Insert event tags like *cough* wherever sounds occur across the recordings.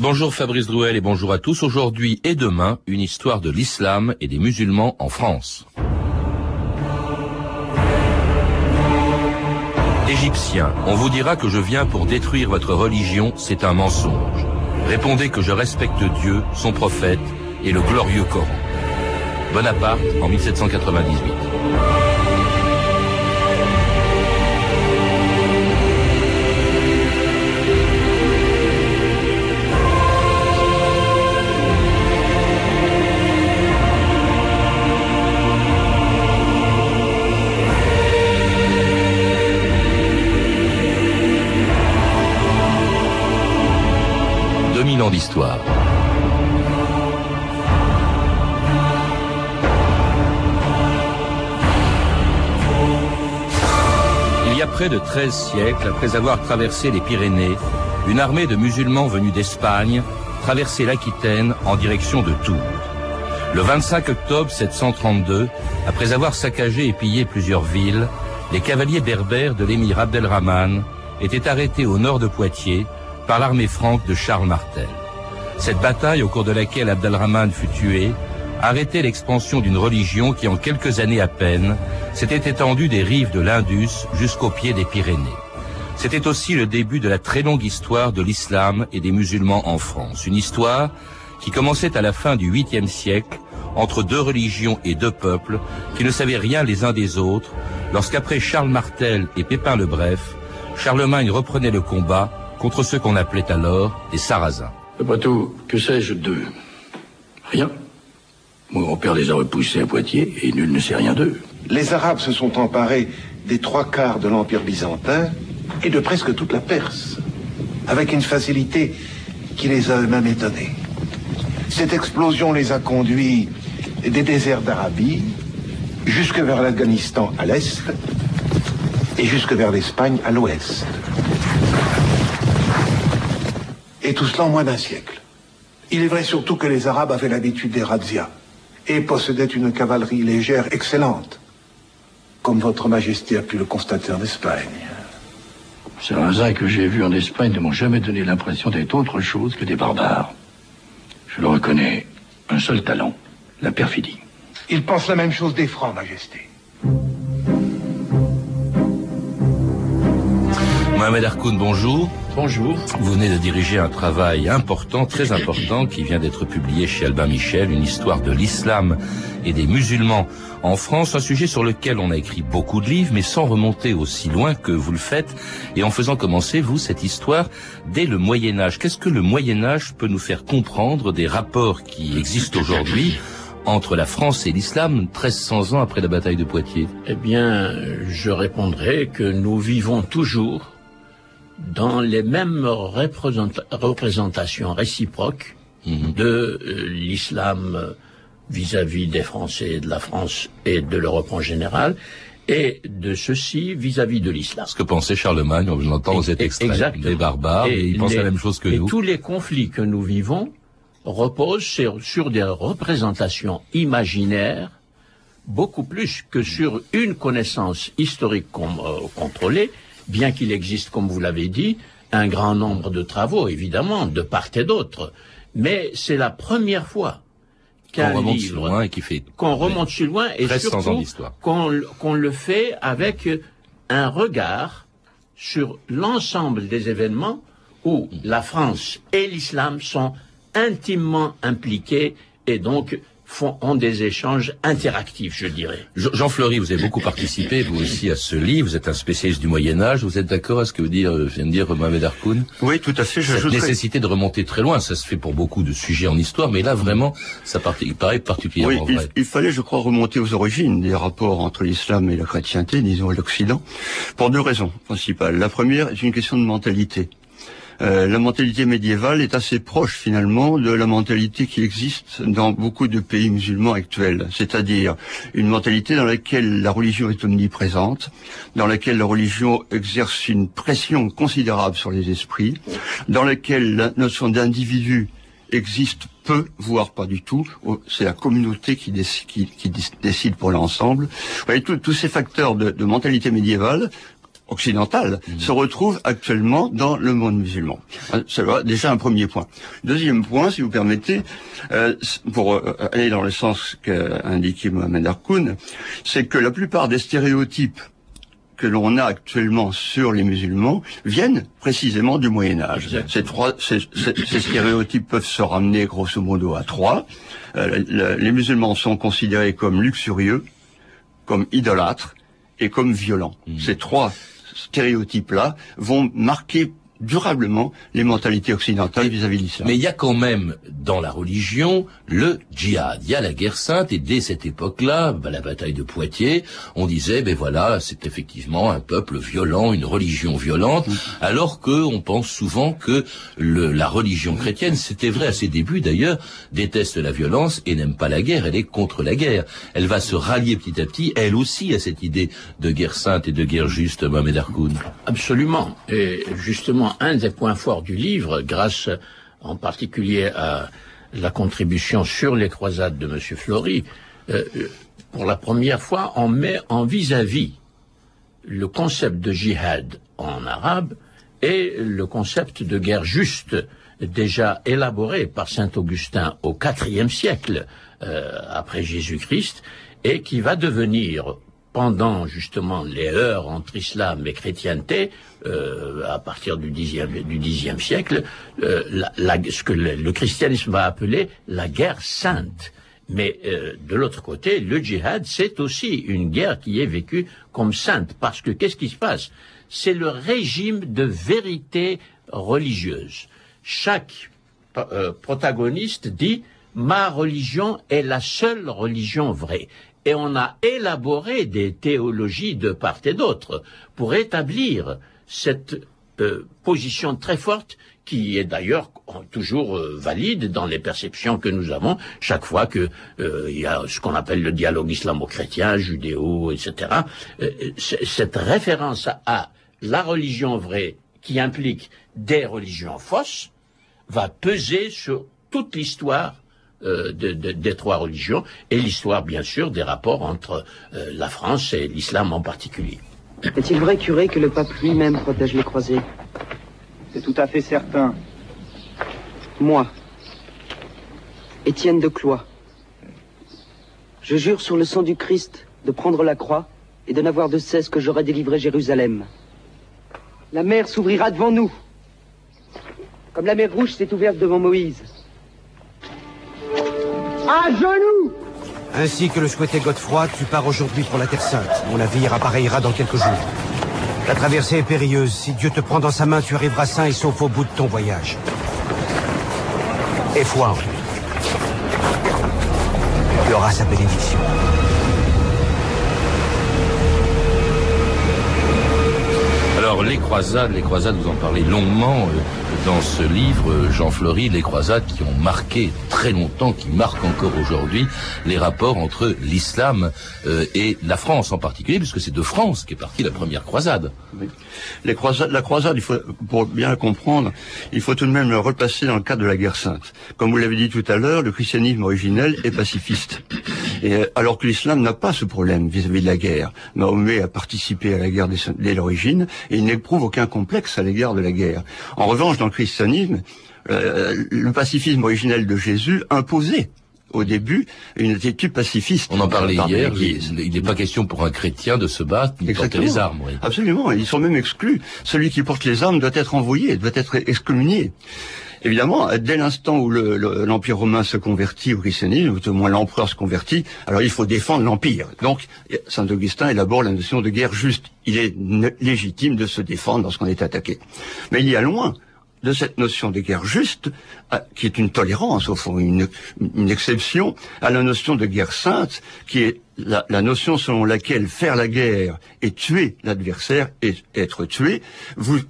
Bonjour Fabrice Drouel et bonjour à tous. Aujourd'hui et demain, une histoire de l'islam et des musulmans en France. Égyptiens, on vous dira que je viens pour détruire votre religion, c'est un mensonge. Répondez que je respecte Dieu, son prophète et le glorieux Coran. Bonaparte en 1798. D'histoire. Il y a près de 13 siècles, après avoir traversé les Pyrénées, une armée de musulmans venus d'Espagne traversait l'Aquitaine en direction de Tours. Le 25 octobre 732, après avoir saccagé et pillé plusieurs villes, les cavaliers berbères de l'émir Abdelrahman étaient arrêtés au nord de Poitiers par l'armée franque de Charles Martel. Cette bataille, au cours de laquelle Abdelrahman fut tué, arrêtait l'expansion d'une religion qui, en quelques années à peine, s'était étendue des rives de l'Indus jusqu'au pied des Pyrénées. C'était aussi le début de la très longue histoire de l'islam et des musulmans en France. Une histoire qui commençait à la fin du 8e siècle entre deux religions et deux peuples qui ne savaient rien les uns des autres lorsqu'après Charles Martel et Pépin le Bref, Charlemagne reprenait le combat contre ceux qu'on appelait alors des Sarrasins. Après tout, que sais-je d'eux? Rien. Mon père les a repoussés à Poitiers et nul ne sait rien d'eux. Les Arabes se sont emparés des trois quarts de l'Empire byzantin et de presque toute la Perse, avec une facilité qui les a eux-mêmes étonnés. Cette explosion les a conduits des déserts d'Arabie jusque vers l'Afghanistan à l'est et jusque vers l'Espagne à l'ouest. Et tout cela en moins d'un siècle. Il est vrai surtout que les Arabes avaient l'habitude des razzias et possédaient une cavalerie légère excellente, comme votre Majesté a pu le constater en Espagne. Ces razzias que j'ai vus en Espagne ne m'ont jamais donné l'impression d'être autre chose que des barbares. Je le reconnais, un seul talent, la perfidie. Ils pensent la même chose des Francs, Majesté. Mohamed Harkoun, bonjour. Bonjour. Vous venez de diriger un travail important, très important, qui vient d'être publié chez Albin Michel, une histoire de l'islam et des musulmans en France, un sujet sur lequel on a écrit beaucoup de livres, mais sans remonter aussi loin que vous le faites, et en faisant commencer, vous, cette histoire dès le Moyen Âge. Qu'est-ce que le Moyen Âge peut nous faire comprendre des rapports qui existent aujourd'hui entre la France et l'islam 1300 ans après la bataille de Poitiers? Eh bien, je répondrai que nous vivons toujours dans les mêmes représentations réciproques Mhm. de euh, l'islam vis-à-vis des Français, de la France et de l'Europe en général, et de ceci vis-à-vis de l'islam. Ce que pensait Charlemagne, on l'entend dans cet extrait, Exactement. des barbares, et, il pense les- la même chose que et nous. tous les conflits que nous vivons reposent sur, sur des représentations imaginaires beaucoup plus que sur une connaissance historique com- euh, contrôlée, bien qu'il existe, comme vous l'avez dit, un grand nombre de travaux, évidemment, de part et d'autre. Mais c'est la première fois On qu'un remonte si livre loin et qui fait qu'on remonte sur loin et 1300 ans surtout d'histoire. qu'on qu'on le fait avec un regard sur l'ensemble des événements où la France et l'islam sont intimement impliqués et donc font, ont des échanges interactifs, je dirais. Jean Jean Fleury, vous avez beaucoup participé, vous aussi, à ce livre. Vous êtes un spécialiste du Moyen Âge. Vous êtes d'accord à ce que vous dire, euh, vient de dire Mohamed Harkoun Oui, tout à fait. Cette nécessité de remonter très loin, ça se fait pour beaucoup de sujets en histoire, mais là, vraiment, ça part- il paraît oui, particulièrement il, vrai. il fallait, je crois, remonter aux origines des rapports entre l'islam et la chrétienté, disons, et l'Occident, pour deux raisons principales. La première est une question de mentalité. Euh, la mentalité médiévale est assez proche finalement de la mentalité qui existe dans beaucoup de pays musulmans actuels, c'est-à-dire une mentalité dans laquelle la religion est omniprésente, dans laquelle la religion exerce une pression considérable sur les esprits, dans laquelle la notion d'individu existe peu, voire pas du tout. Oh, C'est la communauté qui, décide, pour l'ensemble. Vous tous ces facteurs de mentalité médiévale occidentale Mmh. se retrouve actuellement dans le monde musulman. Euh, C'est déjà un premier point. Deuxième point, si vous permettez, euh, pour euh, aller dans le sens qu'a indiqué Mohamed Harkoun, c'est que la plupart des stéréotypes que l'on a actuellement sur les musulmans viennent précisément du Moyen Âge. Ces, trois, ces, ces- ces stéréotypes peuvent se ramener grosso modo à trois. Euh, le- les musulmans sont considérés comme luxurieux, comme idolâtres et comme violents. Ces trois stéréotypes-là vont marquer durablement les mentalités occidentales vis-à-vis de l'islam. Mais il y a quand même dans la religion le djihad. Il y a la guerre sainte et dès cette époque-là, bah, la bataille de Poitiers, on disait ben voilà, c'est effectivement un peuple violent, une religion violente, alors que on pense souvent que le- la religion chrétienne, c'était vrai à ses débuts d'ailleurs, déteste la violence et n'aime pas la guerre, elle est contre la guerre. Elle va se rallier petit à petit, elle aussi, à cette idée de guerre sainte et de guerre juste, Mohamed Harkoun. Absolument. Et justement, un des points forts du livre, grâce en particulier à la contribution sur les croisades de M. Flory, euh, pour la première fois, on met en vis-à-vis le concept de jihad en arabe et le concept de guerre juste déjà élaboré par saint Augustin au IVe siècle euh, après Jésus-Christ et qui va devenir pendant justement les heures entre islam et chrétienté, euh, à partir du du dixième siècle, euh, ce que le, christianisme va appeler la guerre sainte. Mais euh, de l'autre côté, le djihad, c'est aussi une guerre qui est vécue comme sainte, parce que qu'est-ce qui se passe? C'est le régime de vérité religieuse. Chaque protagoniste dit ma religion est la seule religion vraie. Et on a élaboré des théologies de part et d'autre pour établir cette euh, position très forte qui est d'ailleurs toujours euh, valide dans les perceptions que nous avons chaque fois que euh, il y a ce qu'on appelle le dialogue islamo-chrétien, judéo, etc. Cette référence à la religion vraie qui implique des religions fausses va peser sur toute l'histoire euh, de- de- des trois religions et l'histoire, bien sûr, des rapports entre euh, la France et l'islam en particulier. Est-il vrai, curé, que le pape lui-même protège les croisés? C'est tout à fait certain. Moi, Étienne de Cloix, je jure sur le sang du Christ de prendre la croix et de n'avoir de cesse que j'aurai délivré Jérusalem. La mer s'ouvrira devant nous, comme la mer rouge s'est ouverte devant Moïse. À genoux Ainsi que le souhaitait Godefroy, tu pars aujourd'hui pour la Terre Sainte. Mon navire appareillera dans quelques jours. La traversée est périlleuse. Si Dieu te prend dans sa main, tu arriveras sain et sauf au bout de ton voyage. Et foi en lui. Tu auras sa bénédiction. Alors les croisades, les croisades, vous en parlez longuement euh, dans ce livre, euh, Jean Fleury, les croisades qui ont marqué très longtemps, qui marquent encore aujourd'hui les rapports entre l'islam euh, et la France en particulier, puisque c'est de France qu'est partie la première croisade. Oui. Les croisades, la croisade, il faut, pour bien comprendre, il faut tout de même repasser dans le cadre de la guerre sainte. Comme vous l'avez dit tout à l'heure, le christianisme originel est pacifiste. Et euh, alors que l'islam n'a pas ce problème vis-à-vis de la guerre. Mahomet a participé à la guerre dès l'origine et il n'éprouve aucun complexe à l'égard de la guerre. En revanche, dans le christianisme, euh, le pacifisme originel de Jésus imposait au début une attitude pacifiste. On en parlait par hier, il n'est pas question pour un chrétien de se battre ni de porter les armes. oui. Absolument, ils sont même exclus. Celui qui porte les armes doit être envoyé, doit être excommunié. Évidemment, dès l'instant où le- le- l'Empire romain se convertit au christianisme, ou au moins l'empereur se convertit, alors il faut défendre l'Empire. Donc, Saint Augustin élabore la notion de guerre juste. Il est légitime de se défendre lorsqu'on est attaqué. Mais il y a loin de cette notion de guerre juste, à- qui est une tolérance au fond, une, exception à la notion de guerre sainte, qui est la, notion selon laquelle faire la guerre et tuer l'adversaire et être tué vous,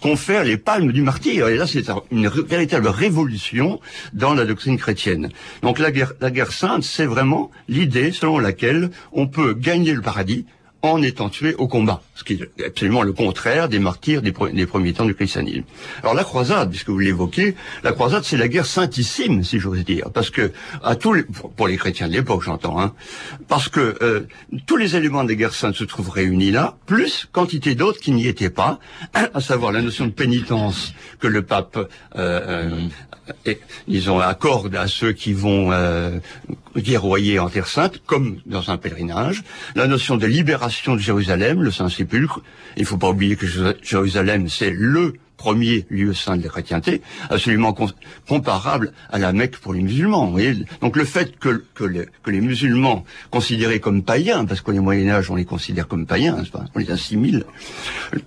confère les palmes du martyr. Et là, c'est un- une véritable révolution dans la doctrine chrétienne. Donc la guerre sainte, c'est vraiment l'idée selon laquelle on peut gagner le paradis en étant tués au combat, ce qui est absolument le contraire des martyrs des, premiers temps du christianisme. Alors la croisade, puisque vous l'évoquez, la croisade c'est la guerre saintissime, si j'ose dire, parce que à tous les, pour les chrétiens de l'époque, j'entends, hein, parce que euh, tous les éléments des guerres saintes se trouvent réunis là, plus quantité d'autres qui n'y étaient pas, *clears throat* à savoir la notion de pénitence que le pape, euh, euh disons, accorde à ceux qui vont euh, guerroyer en Terre Sainte, comme dans un pèlerinage, la notion de libération de Jérusalem, le Saint-Sépulcre. Il ne faut pas oublier que Jérusalem, c'est le premier lieu saint de la chrétienté, absolument comparable à la Mecque pour les musulmans. Vous voyez donc le fait que, que, que, les musulmans, considérés comme païens, parce qu'au Moyen Âge on les considère comme païens, pas on les assimile,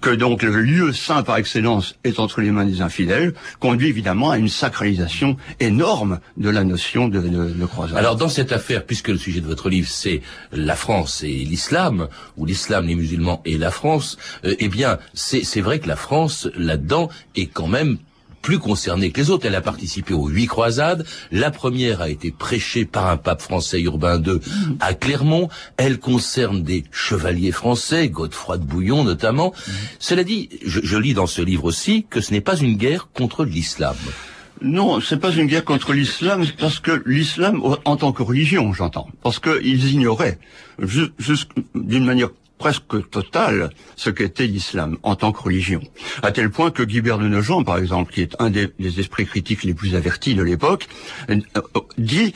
que donc le lieu saint par excellence est entre les mains des infidèles, conduit évidemment à une sacralisation énorme de la notion de, de, de croisade. Alors dans cette affaire, puisque le sujet de votre livre c'est la France et l'islam, ou l'islam, les musulmans et la France, euh, eh bien c'est vrai que la France là-dedans est quand même plus concernée que les autres. Elle a participé aux huit croisades. La première a été prêchée par un pape français Urbain II à Clermont. Elle concerne des chevaliers français, Godefroy de Bouillon notamment. Cela dit, je, lis dans ce livre aussi que ce n'est pas une guerre contre l'islam. Non, c'est pas une guerre contre l'islam, parce que l'islam, en tant que religion, j'entends, parce qu'ils ignoraient, d'une manière presque totale ce qu'était l'islam en tant que religion. À tel point que Guibert de Nogent, par exemple, qui est un des, esprits critiques les plus avertis de l'époque, euh, dit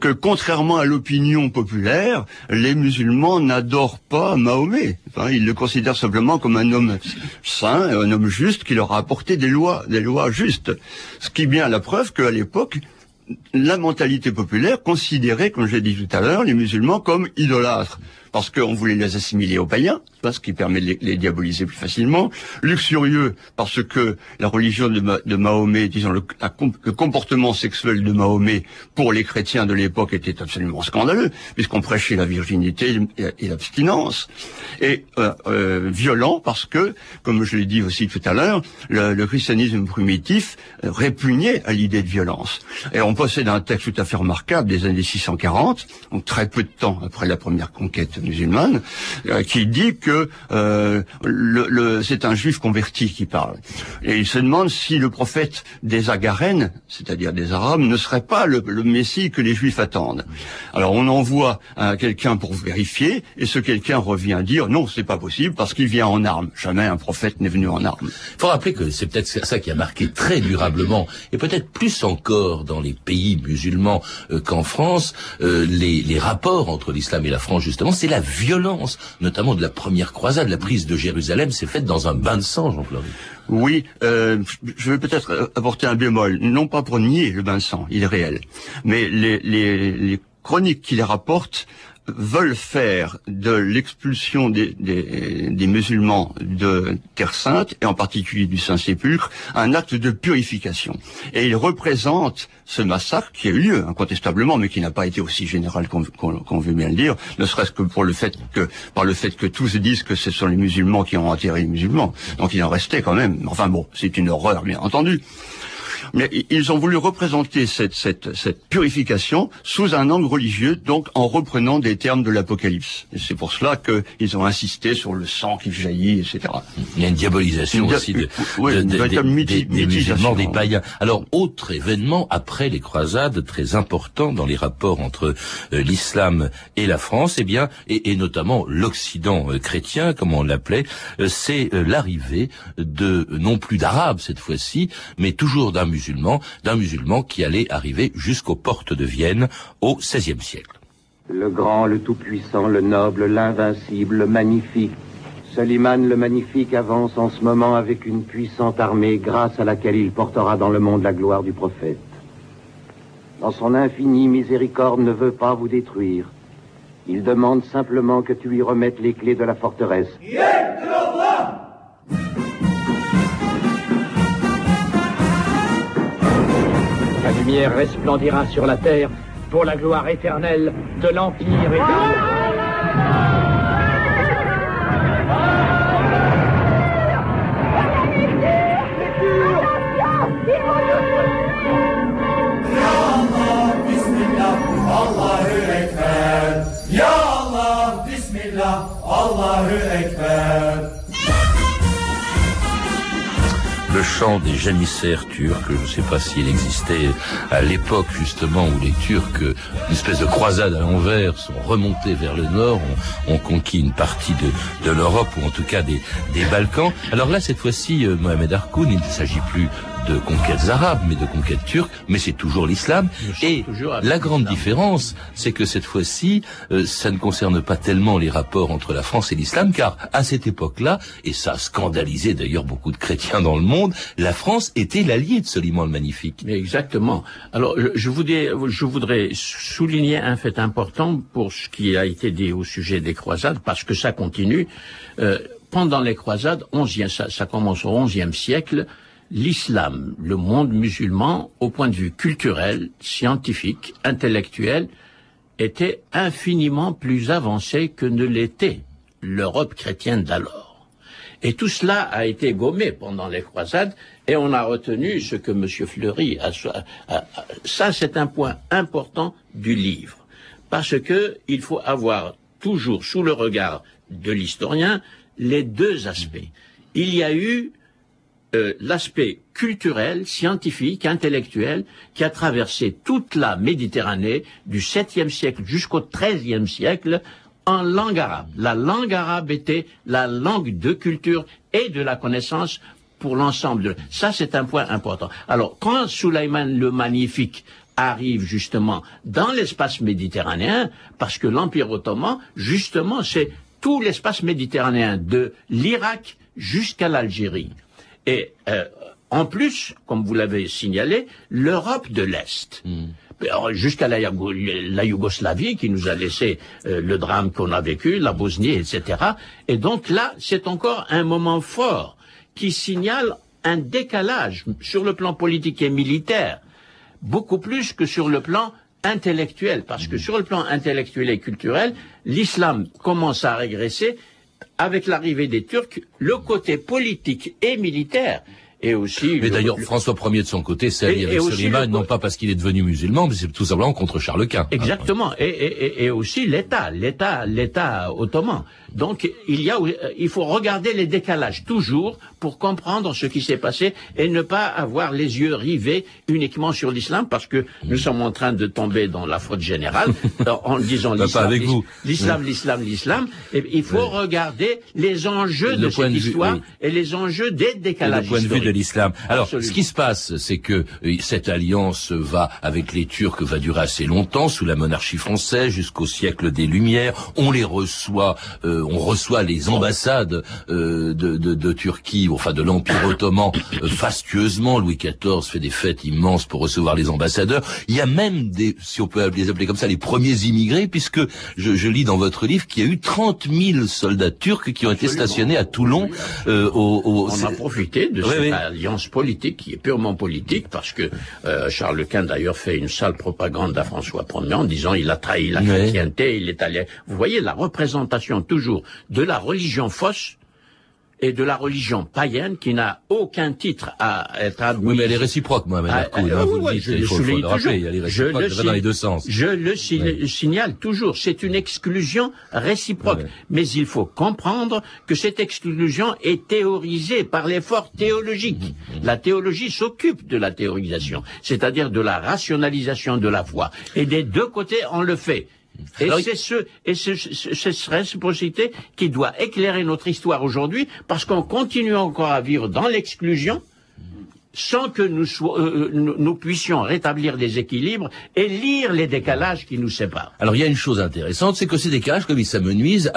que contrairement à l'opinion populaire, les musulmans n'adorent pas Mahomet. Ils le considèrent simplement comme un homme saint, un homme juste qui leur a apporté des lois, des lois justes. Ce qui est bien la preuve qu'à l'époque, la mentalité populaire considérait, comme j'ai dit tout à l'heure, les musulmans comme idolâtres parce qu'on voulait les assimiler aux païens, ce qui permet de les, diaboliser plus facilement. Luxurieux, parce que la religion de, Mahomet, disons le, comportement sexuel de Mahomet pour les chrétiens de l'époque était absolument scandaleux, puisqu'on prêchait la virginité et, l'abstinence. Et euh, euh, violent, parce que, comme je l'ai dit aussi tout à l'heure, le, christianisme primitif répugnait à l'idée de violence. Et on possède un texte tout à fait remarquable des années 640, donc très peu de temps après la première conquête musulmane, euh, qui dit que euh, c'est un juif converti qui parle. Et il se demande si le prophète des Agarènes, c'est-à-dire des Arabes, ne serait pas le, Messie que les juifs attendent. Alors on envoie quelqu'un pour vérifier, et ce quelqu'un revient dire non, c'est pas possible parce qu'il vient en armes. Jamais un prophète n'est venu en armes. Il faut rappeler que c'est peut-être ça qui a marqué très durablement, et peut-être plus encore dans les pays musulmans euh, qu'en France, les, les rapports entre l'islam et la France, justement, la violence, notamment de la première croisade, la prise de Jérusalem, s'est faite dans un bain de sang, Jean-Claude. Oui, euh, je vais peut-être apporter un bémol, non pas pour nier le bain de sang, il est réel, mais les, les, les chroniques qui les rapportent veulent faire de l'expulsion des, musulmans de Terre Sainte, et en particulier du Saint-Sépulcre, un acte de purification. Et ils représentent ce massacre qui a eu lieu, incontestablement, mais qui n'a pas été aussi général qu'on veut bien le dire, ne serait-ce que pour le fait que, par le fait que tous disent que ce sont les musulmans qui ont enterré les musulmans. Donc il en restait quand même. Enfin bon, c'est une horreur, bien entendu. Mais ils ont voulu représenter cette, cette, cette purification sous un angle religieux, donc en reprenant des termes de l'Apocalypse. Et c'est pour cela qu'ils ont insisté sur le sang qui jaillit, etc. Il y a une diabolisation aussi de, des, musulmans, des païens. Alors, autre événement après les croisades très important dans les rapports entre euh, l'islam et la France, eh bien, et, et notamment l'Occident euh, chrétien, comme on l'appelait, euh, c'est l'arrivée de non plus d'arabes cette fois-ci, mais toujours d'un musulman, d'un musulman qui allait arriver jusqu'aux portes de Vienne au XVIe siècle. Le grand, le tout-puissant, le noble, l'invincible, le magnifique. Soliman le magnifique avance en ce moment avec une puissante armée grâce à laquelle il portera dans le monde la gloire du prophète. Dans son infinie miséricorde ne veut pas vous détruire. Il demande simplement que tu lui remettes les clés de la forteresse. Lumière resplendira sur la terre pour la gloire éternelle de l'Empire éternel. Ya Allah, Bismillah. Le chant des janissaires turcs. Je ne sais pas s'il existait à l'époque justement où les Turcs, une espèce de croisade à l'envers, sont remontés vers le nord, ont, conquis une partie de, de l'Europe ou en tout cas des, des Balkans. Alors là, cette fois-ci, euh, Mohamed Harkoun, il ne s'agit plus de conquêtes arabes, mais de conquêtes turques, mais c'est toujours l'islam. Et la grande différence, c'est que cette fois-ci, euh, ça ne concerne pas tellement les rapports entre la France et l'islam, car à cette époque-là, et ça a scandalisé d'ailleurs beaucoup de chrétiens dans le monde, la France était l'allié de Soliman le Magnifique. Mais exactement. Alors, je, je, voudrais, je voudrais souligner un fait important pour ce qui a été dit au sujet des croisades, parce que ça continue. Euh, pendant les croisades, 11e, ça, ça commence au XIe siècle, l'islam, le monde musulman, au point de vue culturel, scientifique, intellectuel, était infiniment plus avancé que ne l'était l'Europe chrétienne d'alors. Et tout cela a été gommé pendant les croisades et on a retenu ce que M. Fleury a, ça c'est un point important du livre parce que il faut avoir toujours sous le regard de l'historien les deux aspects. Il y a eu euh, l'aspect culturel, scientifique, intellectuel qui a traversé toute la Méditerranée du 7e siècle jusqu'au 13e siècle en langue arabe. La langue arabe était la langue de culture et de la connaissance pour l'ensemble de... Ça, c'est un point important. Alors, quand Suleiman le Magnifique arrive justement dans l'espace méditerranéen, parce que l'Empire ottoman, justement, c'est tout l'espace méditerranéen, de l'Irak jusqu'à l'Algérie. Et euh, en plus, comme vous l'avez signalé, l'Europe de l'Est. Mm. Jusqu'à la, la, Yougoslavie qui nous a laissé euh, le drame qu'on a vécu, la Bosnie, etc. Et donc là, c'est encore un moment fort qui signale un décalage sur le plan politique et militaire, beaucoup plus que sur le plan intellectuel, parce que sur le plan intellectuel et culturel, l'islam commence à régresser avec l'arrivée des Turcs, le côté politique et militaire et aussi. Mais d'ailleurs, François Ier de son côté s'allie avec Soliman, non pas parce qu'il est devenu musulman, mais c'est tout simplement contre Charles Quint. Exactement. Et, et, et, aussi l'État, l'État, l'État ottoman. Donc il y a, il faut regarder les décalages toujours pour comprendre ce qui s'est passé et ne pas avoir les yeux rivés uniquement sur l'islam parce que nous sommes en train de tomber dans la faute générale *laughs* en disant l'islam, l'islam, l'islam, l'islam. Il faut regarder les enjeux de cette histoire et les enjeux des décalages. Le point de vue de l'islam. Alors, ce qui se passe, c'est que euh, cette alliance va avec les Turcs va durer assez longtemps sous la monarchie française jusqu'au siècle des Lumières. On les reçoit, euh, on reçoit les ambassades euh, de, de, de Turquie enfin de l'Empire ottoman, euh, fastueusement. Louis XIV fait des fêtes immenses pour recevoir les ambassadeurs. Il y a même des, si on peut les appeler comme ça, les premiers immigrés, puisque je, je lis dans votre livre qu'il y a eu 30 000 soldats turcs qui ont été stationnés à Toulon. Euh, au, au, On a profité de cette alliance politique qui est purement politique, parce que euh, Charles Quint d'ailleurs fait une sale propagande à François Ier en disant il a trahi la chrétienté, il est allé. Vous voyez la représentation toujours de la religion fausse et de la religion païenne qui n'a aucun titre à être admis. Oui, mais elle est réciproque, moi, madame ah, euh, vous je le souligne toujours. je le dans les deux sens. Je le signale toujours. C'est une exclusion réciproque. Mais il faut comprendre que cette exclusion est théorisée par l'effort théologique. La théologie s'occupe de la théorisation, c'est-à-dire de la rationalisation de la foi. Et des deux côtés, on le fait. Et c'est ce, et ce, cette réciprocité qui doit éclairer notre histoire aujourd'hui, parce qu'on continue encore à vivre dans l'exclusion, sans que nous, euh, euh, nous, puissions rétablir des équilibres et lire les décalages qui nous séparent. Alors il y a une chose intéressante, c'est que ces décalages, comme ils s'amenuisent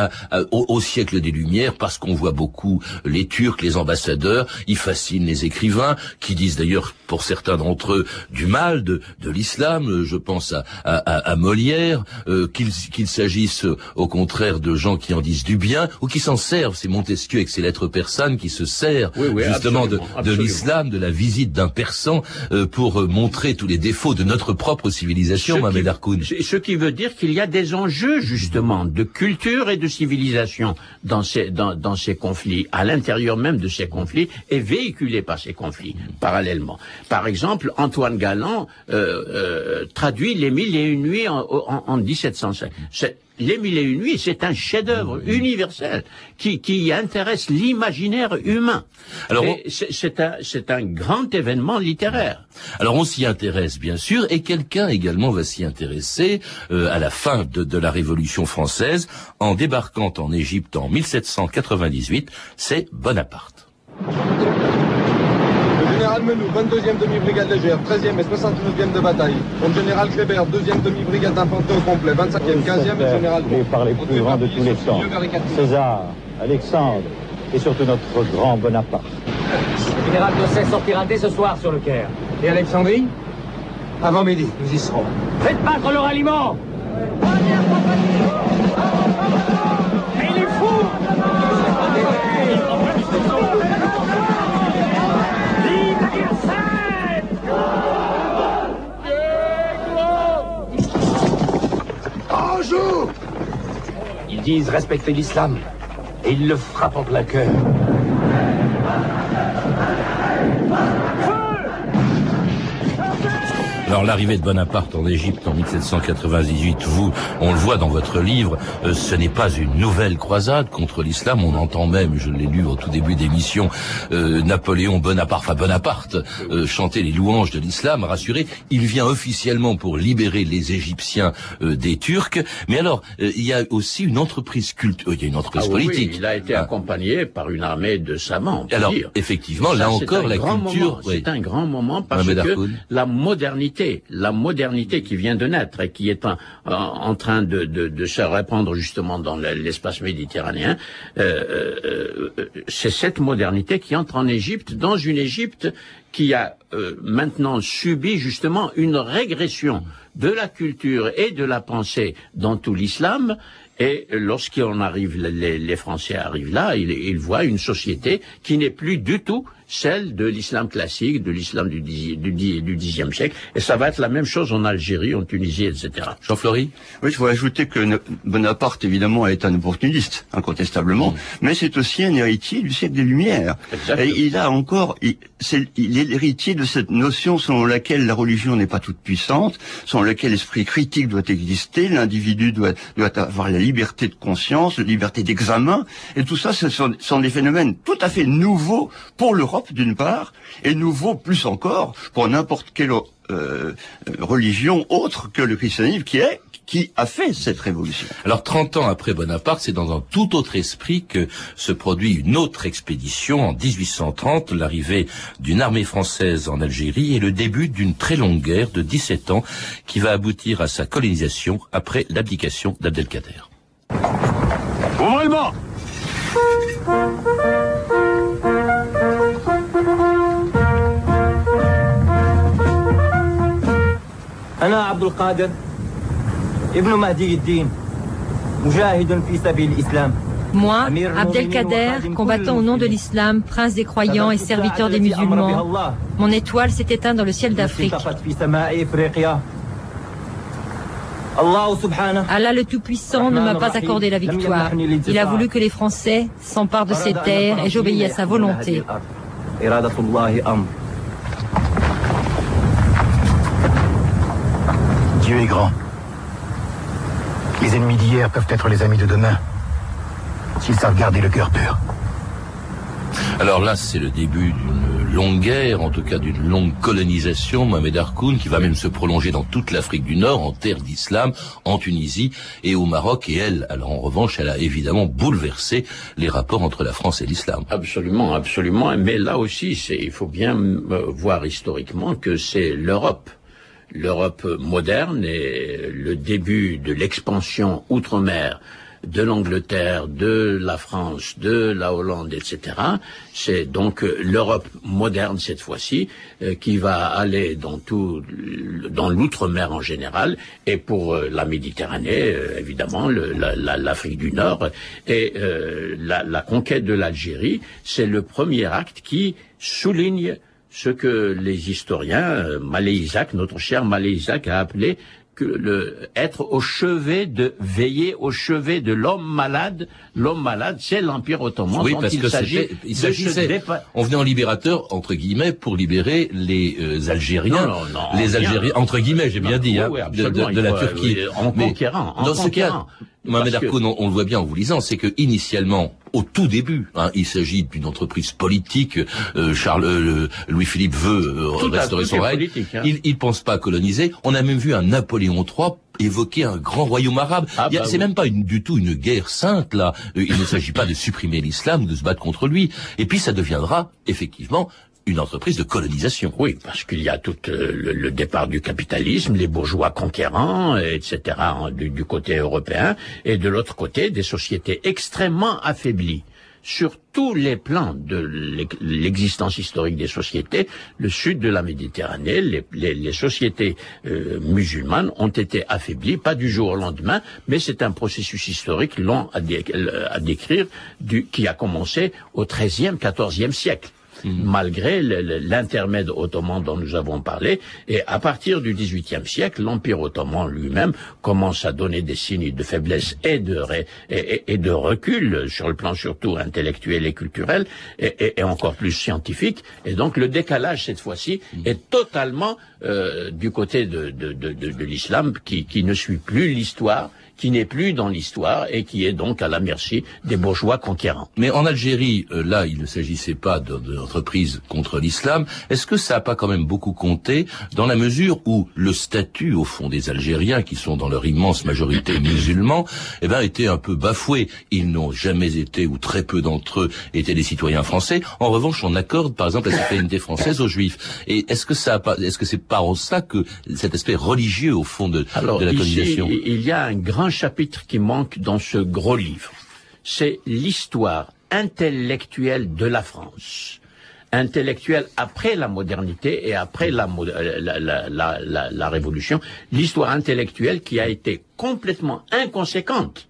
au, au, siècle des Lumières, parce qu'on voit beaucoup les Turcs, les ambassadeurs, ils fascinent les écrivains, qui disent d'ailleurs pour certains d'entre eux du mal de, de l'islam. Je pense à, à, à Molière, euh, qu'il s'agisse au contraire de gens qui en disent du bien ou qui s'en servent. C'est Montesquieu avec ses lettres persanes qui se sert justement de, de l'islam, de la vie visite d'un persan euh, pour euh, montrer tous les défauts de notre propre civilisation, Mohamed Harkoun. Ce qui veut dire qu'il y a des enjeux justement de culture et de civilisation dans ces, dans, dans ces conflits, à l'intérieur même de ces conflits et véhiculés par ces conflits parallèlement. Par exemple, Antoine Galland euh, euh, traduit Les Mille et une nuits en, en, en 1705 Les Mille et Une Nuits, c'est un chef-d'œuvre universel qui, qui intéresse l'imaginaire humain. Alors, c'est un, c'est un grand événement littéraire. Alors, on s'y intéresse, bien sûr, et quelqu'un également va s'y intéresser euh, à la fin de, de la Révolution française, en débarquant en Égypte en 1798, c'est Bonaparte. Le général Menou, 22e demi-brigade légère, 13e et 69e de bataille. Mon général Kléber, 2e demi-brigade d'infanterie au complet, 25e, 15e et général par les plus grands de tous les temps. César, Alexandre et surtout notre grand Bonaparte. Le général Dosset sortira dès ce soir sur le Caire. Et Alexandrie? Avant midi, nous y serons. Faites battre leur aliment Mais il est fou disent respecter l'islam, et ils le frappent en plein cœur. Alors l'arrivée de Bonaparte en Égypte en 1798, vous, on le voit dans votre livre, euh, ce n'est pas une nouvelle croisade contre l'islam. On entend même, je l'ai lu au tout début d'émission, euh, Napoléon Bonaparte, enfin Bonaparte, euh, chanter les louanges de l'islam. Rassuré, il vient officiellement pour libérer les Égyptiens euh, des Turcs. Mais alors, euh, il y a aussi une entreprise culte, il y a une entreprise Ah oui, politique. oui, il a été Ah. accompagné par une armée de savants. Alors, dire. effectivement, Ça, là encore, la culture, oui. C'est un grand moment parce que la modernité, la modernité qui vient de naître et qui est en, train de, se répandre justement dans le- l'espace méditerranéen, euh, euh, euh, c'est cette modernité qui entre en Égypte, dans une Égypte qui a maintenant subi justement une régression de la culture et de la pensée dans tout l'islam. Et lorsqu'on arrive, les, Français arrivent là, ils voient une société qui n'est plus du tout celle de l'islam classique, de l'islam du, du, du Xe siècle. Et ça va être la même chose en Algérie, en Tunisie, etc. Jean Fleury Oui, je voudrais ajouter que Bonaparte, évidemment, est un opportuniste, incontestablement, mais c'est aussi un héritier du siècle des Lumières. Exactement. Et il a encore, il, est l'héritier de cette notion selon laquelle la religion n'est pas toute puissante, selon laquelle l'esprit critique doit exister, l'individu doit, doit avoir la liberté de conscience, la liberté d'examen, et tout ça, ce sont, sont des phénomènes tout à fait nouveaux pour l'Europe, d'une part, et nouveaux plus encore pour n'importe quelle euh, religion autre que le christianisme qui est qui a fait cette révolution. Alors 30 ans après Bonaparte, c'est dans un tout autre esprit que se produit une autre expédition en 1830, l'arrivée d'une armée française en Algérie et le début d'une très longue guerre de 17 ans qui va aboutir à sa colonisation après l'abdication d'Abdelkader. Ouvrez le banc أنا عبد القادر ابن مهدي الدين مجاهد في سبيل الإسلام Moi, Abdelkader, combattant au nom de l'islam, prince des croyants et serviteur des musulmans, mon étoile s'est éteinte dans le ciel d'Afrique. انطفت في سماء إفريقيا الله سبحانه Allah le Tout-Puissant ne m'a pas accordé la victoire. Il a voulu que les Français s'emparent de ces terres et j'obéis à sa volonté. Dieu est grand. Les ennemis d'hier peuvent être les amis de demain, s'ils savent garder le cœur pur. Alors là, c'est le début d'une longue guerre, en tout cas d'une longue colonisation, Mohamed Harkoun, qui va même se prolonger dans toute l'Afrique du Nord, en terre d'islam, en Tunisie et au Maroc. Et elle, alors en revanche, elle a évidemment bouleversé les rapports entre la France et l'islam. Absolument, absolument. Mais là aussi, il faut bien euh, voir historiquement que c'est l'Europe. L'Europe moderne et le début de l'expansion outre-mer de l'Angleterre, de la France, de la Hollande, etc. C'est donc euh, l'Europe moderne cette fois-ci euh, qui va aller dans tout, dans l'outre-mer en général et pour euh, la Méditerranée euh, évidemment, l'Afrique du Nord et la conquête de l'Algérie, c'est le premier acte qui souligne ce que les historiens, euh, Malé Isaac, notre cher Malé Isaac a appelé que le, être au chevet de, veiller au chevet de l'homme malade. L'homme malade, c'est l'Empire ottoman. Oui, parce il que s'agit il s'agissait, dépa- on venait en libérateur entre guillemets pour libérer les euh, Algériens, Non, non, non, les. Algériens entre guillemets, j'ai bien dit, oui, hein, de, la faut, Turquie. euh, en Mais conquérant, en dans ce cas. Mohamed Arkoun, on, on, le voit bien en vous lisant, c'est que initialement, au tout début, hein, il s'agit d'une entreprise politique. Euh, Charles, euh, Louis-Philippe veut euh, restaurer son règne. Hein. Il, il pense pas coloniser. On a même vu un Napoléon III évoquer un grand royaume arabe. Ah, bah c'est même pas une, du tout une guerre sainte là. Il ne s'agit pas de supprimer l'islam ou de se battre contre lui. Et puis ça deviendra effectivement une entreprise de colonisation. Oui, parce qu'il y a tout euh, le, départ du capitalisme, les bourgeois conquérants, etc., du, côté européen, et de l'autre côté, des sociétés extrêmement affaiblies sur tous les plans de l'existence historique des sociétés, le sud de la Méditerranée, les, sociétés euh, musulmanes ont été affaiblies, pas du jour au lendemain, mais c'est un processus historique long à, à décrire du, qui a commencé au XIIIe, XIVe siècle. Mhm. malgré l'intermède ottoman dont nous avons parlé. Et à partir du XVIIIe siècle, l'Empire ottoman lui-même commence à donner des signes de faiblesse et de, et, de recul sur le plan surtout intellectuel et culturel et, encore plus scientifique. Et donc le décalage cette fois-ci mhm. est totalement euh, du côté de, de, de, de l'islam qui, qui ne suit plus l'histoire qui n'est plus dans l'histoire et qui est donc à la merci des bourgeois conquérants. Mais en Algérie, euh, là, il ne s'agissait pas d'entreprise contre l'islam. Est-ce que ça n'a pas quand même beaucoup compté dans la mesure où le statut, au fond, des Algériens, qui sont dans leur immense majorité *coughs* musulmans, eh ben, était un peu bafoué. Ils n'ont jamais été, ou très peu d'entre eux, étaient des citoyens français. En revanche, on accorde, par exemple, la citoyenneté française aux juifs. Et est-ce que ça est-ce que c'est par ça que cet aspect religieux, au fond, de, Alors, de la colonisation? il y a un grand chapitre qui manque dans ce gros livre. C'est l'histoire intellectuelle de la France. Intellectuelle après la modernité et après la, la, la Révolution. L'histoire intellectuelle qui a été complètement inconséquente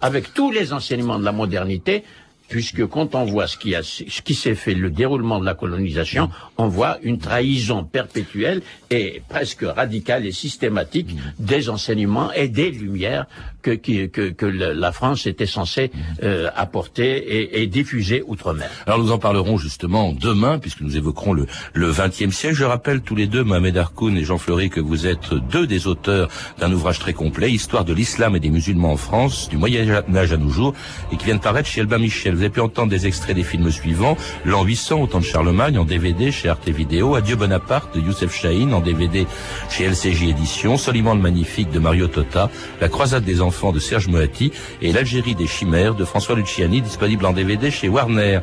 avec tous les enseignements de la modernité puisque quand on voit ce qui, a, ce qui s'est fait, le déroulement de la colonisation, on voit une trahison perpétuelle et presque radicale et systématique des enseignements et des lumières que, que, que la France était censée euh, apporter et, et diffuser outre-mer. Alors nous en parlerons justement demain, puisque nous évoquerons le, le 20e siècle. Je rappelle tous les deux, Mohamed Harkoun et Jean Fleury, que vous êtes deux des auteurs d'un ouvrage très complet, Histoire de l'islam et des musulmans en France, du Moyen Âge à nos jours, et qui vient de paraître chez Albin Michel. Vous avez pu entendre des extraits des films suivants. L'an 800 au temps de Charlemagne en DVD chez Arte Vidéo. Adieu Bonaparte de Youssef Chahine en DVD chez LCJ Éditions. Soliman le Magnifique de Mario Tota. La croisade des enfants de Serge Moati. Et l'Algérie des chimères de François Luciani disponible en DVD chez Warner.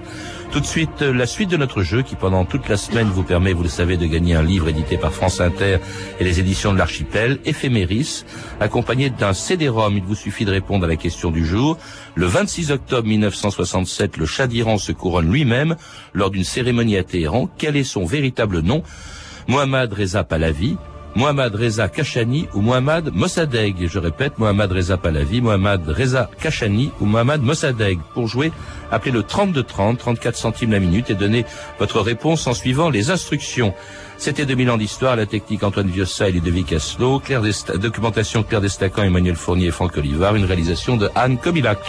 Tout de suite, la suite de notre jeu qui pendant toute la semaine vous permet, vous le savez, de gagner un livre édité par France Inter et les éditions de l'Archipel, Éphéméris, accompagné d'un CD-ROM. Il vous suffit de répondre à la question du jour. Le 26 octobre 1967, le Shah d'Iran se couronne lui-même lors d'une cérémonie à Téhéran. Quel est son véritable nom? Mohammad Reza Pahlavi, Mohammad Reza Kachani ou Mohammad Mossadegh? Je répète, Mohammad Reza Pahlavi, Mohammad Reza Kachani ou Mohammad Mossadegh. Pour jouer, appelez le 32 30, 34 centimes la minute et donnez votre réponse en suivant les instructions. C'était 2000 ans d'histoire, la technique Antoine Viossa et Ludovic Aslo, documentation Claire Destacan, Emmanuel Fournier et Franck Olivard, une réalisation de Anne Kobilac.